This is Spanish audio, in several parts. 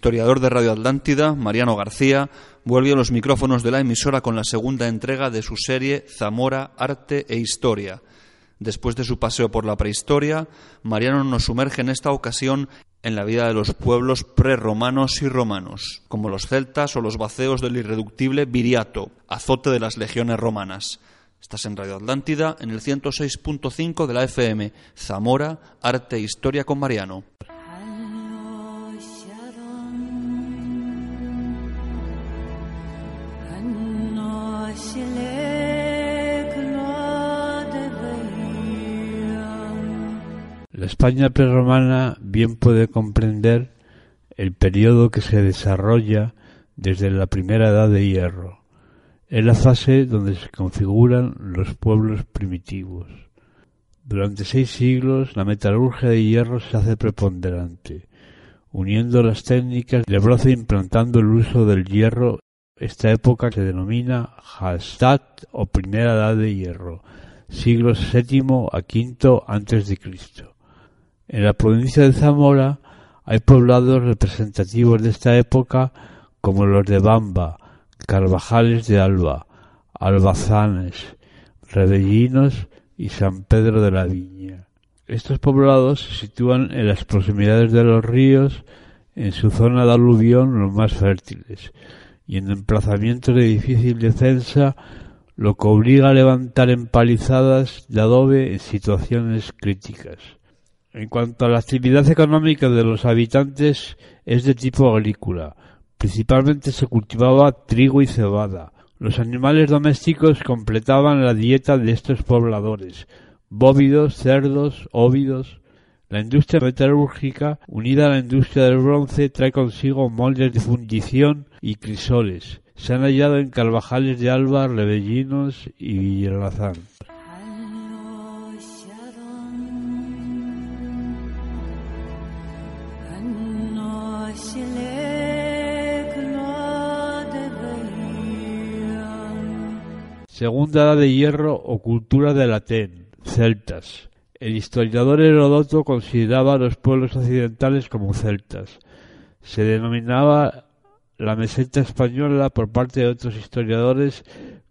historiador de Radio Atlántida, Mariano García, vuelve a los micrófonos de la emisora con la segunda entrega de su serie Zamora, Arte e Historia. Después de su paseo por la prehistoria, Mariano nos sumerge en esta ocasión en la vida de los pueblos prerromanos y romanos, como los celtas o los vaceos del irreductible Viriato, azote de las legiones romanas. Estás en Radio Atlántida, en el 106.5 de la FM, Zamora, Arte e Historia con Mariano. España prerromana bien puede comprender el periodo que se desarrolla desde la primera edad de hierro. Es la fase donde se configuran los pueblos primitivos. Durante seis siglos la metalurgia de hierro se hace preponderante, uniendo las técnicas de bronce implantando el uso del hierro. Esta época se denomina Hallstatt o Primera Edad de Hierro, siglos VII a V antes de Cristo. En la provincia de Zamora hay poblados representativos de esta época como los de Bamba, Carvajales de Alba, Albazanes, Rebellinos y San Pedro de la Viña. Estos poblados se sitúan en las proximidades de los ríos, en su zona de aluvión los más fértiles, y en emplazamientos de difícil defensa, lo que obliga a levantar empalizadas de adobe en situaciones críticas. En cuanto a la actividad económica de los habitantes es de tipo agrícola. Principalmente se cultivaba trigo y cebada. Los animales domésticos completaban la dieta de estos pobladores. Bóvidos, cerdos, óvidos. La industria metalúrgica, unida a la industria del bronce, trae consigo moldes de fundición y crisoles. Se han hallado en Carvajales de Alba, Rebellinos y Villalazán. Segunda Edad de Hierro o Cultura del Atén, celtas. El historiador Herodoto consideraba a los pueblos occidentales como celtas. Se denominaba la meseta española por parte de otros historiadores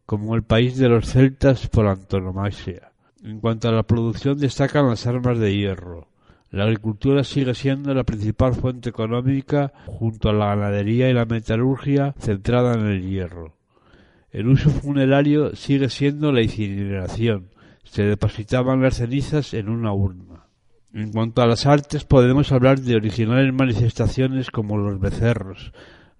como el país de los celtas por antonomasia. En cuanto a la producción destacan las armas de hierro. La agricultura sigue siendo la principal fuente económica junto a la ganadería y la metalurgia centrada en el hierro. El uso funerario sigue siendo la incineración. Se depositaban las cenizas en una urna. En cuanto a las artes, podemos hablar de originales manifestaciones como los becerros,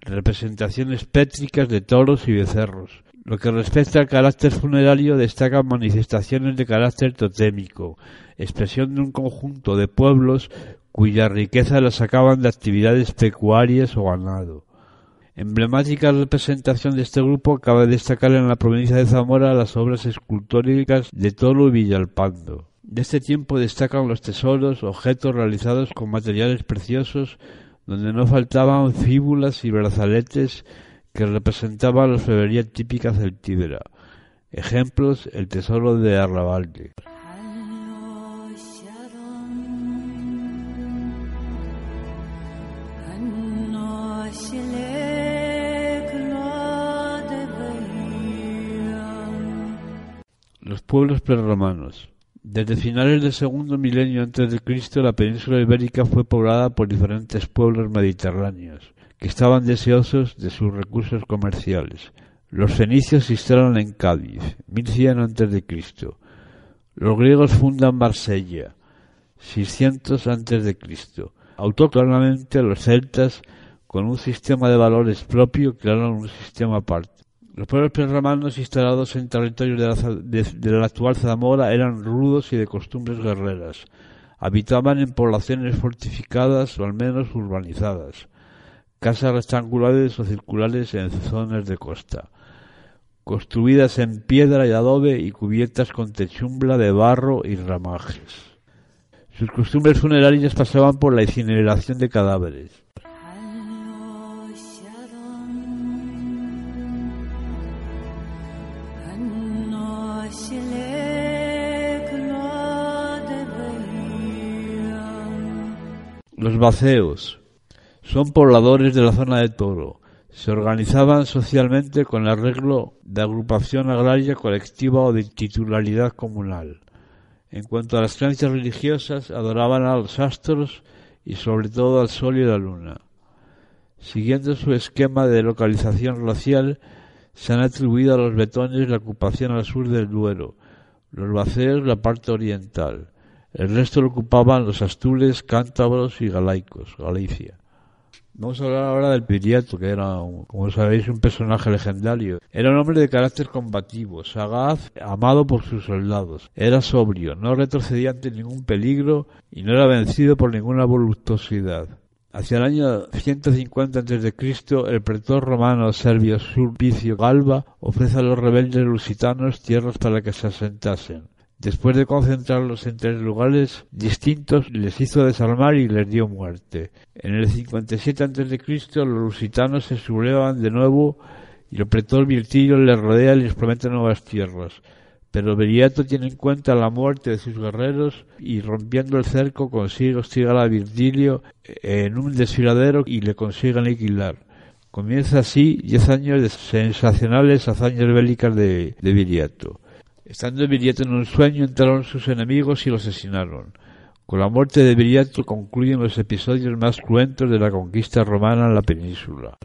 representaciones pétricas de toros y becerros. Lo que respecta al carácter funerario, destacan manifestaciones de carácter totémico, expresión de un conjunto de pueblos cuya riqueza la sacaban de actividades pecuarias o ganado. Emblemática representación de este grupo cabe destacar en la provincia de Zamora las obras escultóricas de Tolo y Villalpando. De este tiempo destacan los tesoros, objetos realizados con materiales preciosos, donde no faltaban fíbulas y brazaletes que representaban la orfebrería típica celtíbera. Ejemplos, el tesoro de Arrabalde. Pueblos prerromanos. Desde finales del segundo milenio antes de Cristo, la península ibérica fue poblada por diferentes pueblos mediterráneos que estaban deseosos de sus recursos comerciales. Los fenicios se instalan en Cádiz, 1100 antes de Cristo. Los griegos fundan Marsella, 600 antes de Cristo. Autóctonamente los celtas, con un sistema de valores propio, crearon un sistema aparte. Los pueblos prerromanos instalados en territorios de la, actual Zamora eran rudos y de costumbres guerreras. Habitaban en poblaciones fortificadas o al menos urbanizadas. Casas rectangulares o circulares en zonas de costa. Construidas en piedra y adobe y cubiertas con techumbla de barro y ramajes. Sus costumbres funerarias pasaban por la incineración de cadáveres. Los vaceos. Son pobladores de la zona de Toro. Se organizaban socialmente con arreglo de agrupación agraria colectiva o de titularidad comunal. En cuanto a las creencias religiosas, adoraban a los astros y sobre todo al sol y la luna. Siguiendo su esquema de localización racial, se han atribuido a los betones la ocupación al sur del Duero, los baceos la parte oriental. El resto lo ocupaban los astules, cántabros y galaicos, Galicia. Vamos a hablar ahora del Viriato, que era, como sabéis, un personaje legendario. Era un hombre de carácter combativo, sagaz, amado por sus soldados. Era sobrio, no retrocedía ante ningún peligro y no era vencido por ninguna voluptuosidad. Hacia el año 150 a.C., el pretor romano serbio Sulpicio Galba ofrece a los rebeldes lusitanos tierras para que se asentasen. Después de concentrarlos en tres lugares distintos, les hizo desarmar y les dio muerte. En el 57 a.C., los lusitanos se sublevan de nuevo y el pretor Virtilio les rodea y les promete nuevas tierras. Pero Beriato tiene en cuenta la muerte de sus guerreros y rompiendo el cerco consigue hostigar a Virgilio en un desfiladero y le consigue aniquilar. Comienza así diez años de sensacionales hazañas bélicas de, de Viriato. Estando Viriato en un sueño, entraron sus enemigos y lo asesinaron. Con la muerte de Viriato concluyen los episodios más cruentos de la conquista romana en la península.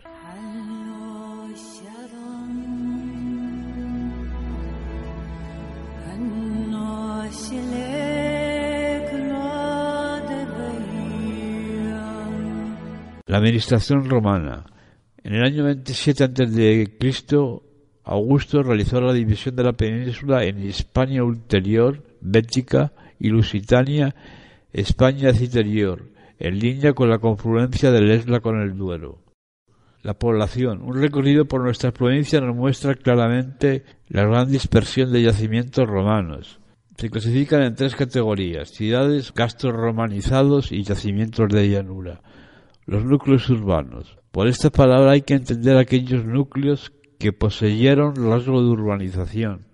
La administración romana. En el año 27 a.C., Augusto realizó la división de la península en Hispania Ulterior, Bética y Lusitania, España Citerior, en línea con la confluencia del Esla con el Duero. La población. Un recorrido por nuestra provincia nos muestra claramente la gran dispersión de yacimientos romanos. Se clasifican en tres categorías, ciudades, castros romanizados y yacimientos de llanura. Los núcleos urbanos. Por esta palabra hay que entender aquellos núcleos que poseyeron rasgo de urbanización,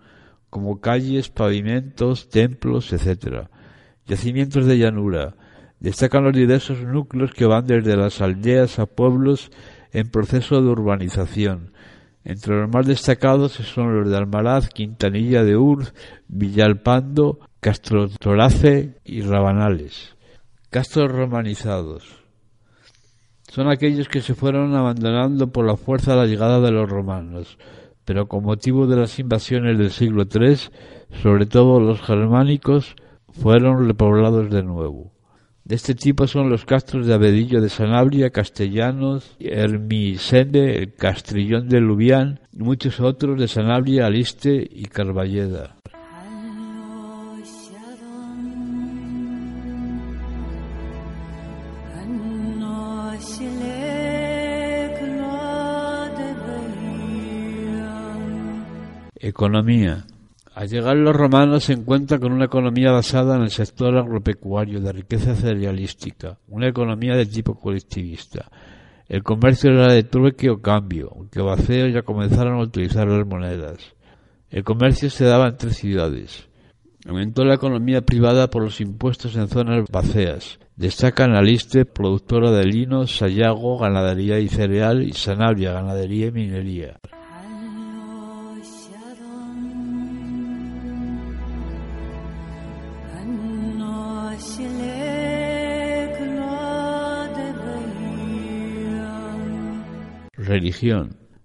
como calles, pavimentos, templos, etc. Yacimientos de llanura. Destacan los diversos núcleos que van desde las aldeas a pueblos en proceso de urbanización. Entre los más destacados son los de Almaraz, Quintanilla de Urz, Villalpando, Castro Torace y Rabanales. Castros romanizados son aquellos que se fueron abandonando por la fuerza a la llegada de los romanos, pero con motivo de las invasiones del siglo III, sobre todo los germánicos, fueron repoblados de nuevo. De este tipo son los castros de Abedillo de Sanabria, Castellanos, Hermisende, el Castrillón de Lubián y muchos otros de Sanabria, Aliste y Carballeda. Economía. Al llegar los romanos se encuentra con una economía basada en el sector agropecuario de riqueza cerealística, una economía de tipo colectivista. El comercio era de trueque o cambio, aunque vaceos ya comenzaron a utilizar las monedas. El comercio se daba entre ciudades. Aumentó la economía privada por los impuestos en zonas vacías. Destacan Aliste, productora de lino, Sayago, ganadería y cereal, y Sanabria, ganadería y minería.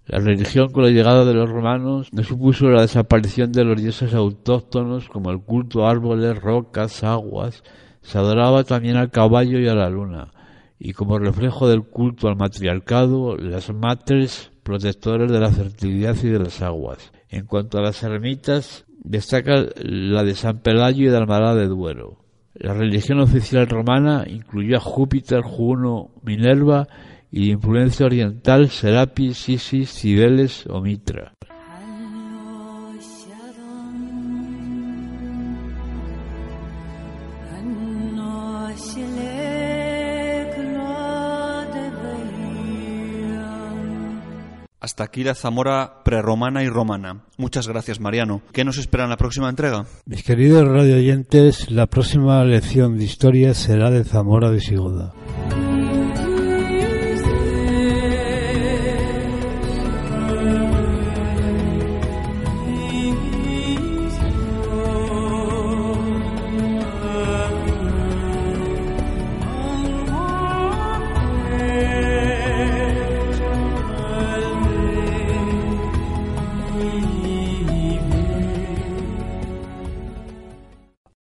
La religión con la llegada de los romanos no supuso la desaparición de los dioses autóctonos como el culto a árboles, rocas, aguas. Se adoraba también al caballo y a la luna. Y como reflejo del culto al matriarcado, las matres protectoras de la fertilidad y de las aguas. En cuanto a las ermitas, destaca la de San Pelayo y de Almará de Duero. La religión oficial romana incluyó a Júpiter, Juno, Minerva y de influencia oriental Serapis, Isis, Cibeles o Mitra. Hasta aquí la Zamora prerromana y romana. Muchas gracias, Mariano. ¿Qué nos espera en la próxima entrega? Mis queridos radio oyentes, la próxima lección de historia será de Zamora visigoda.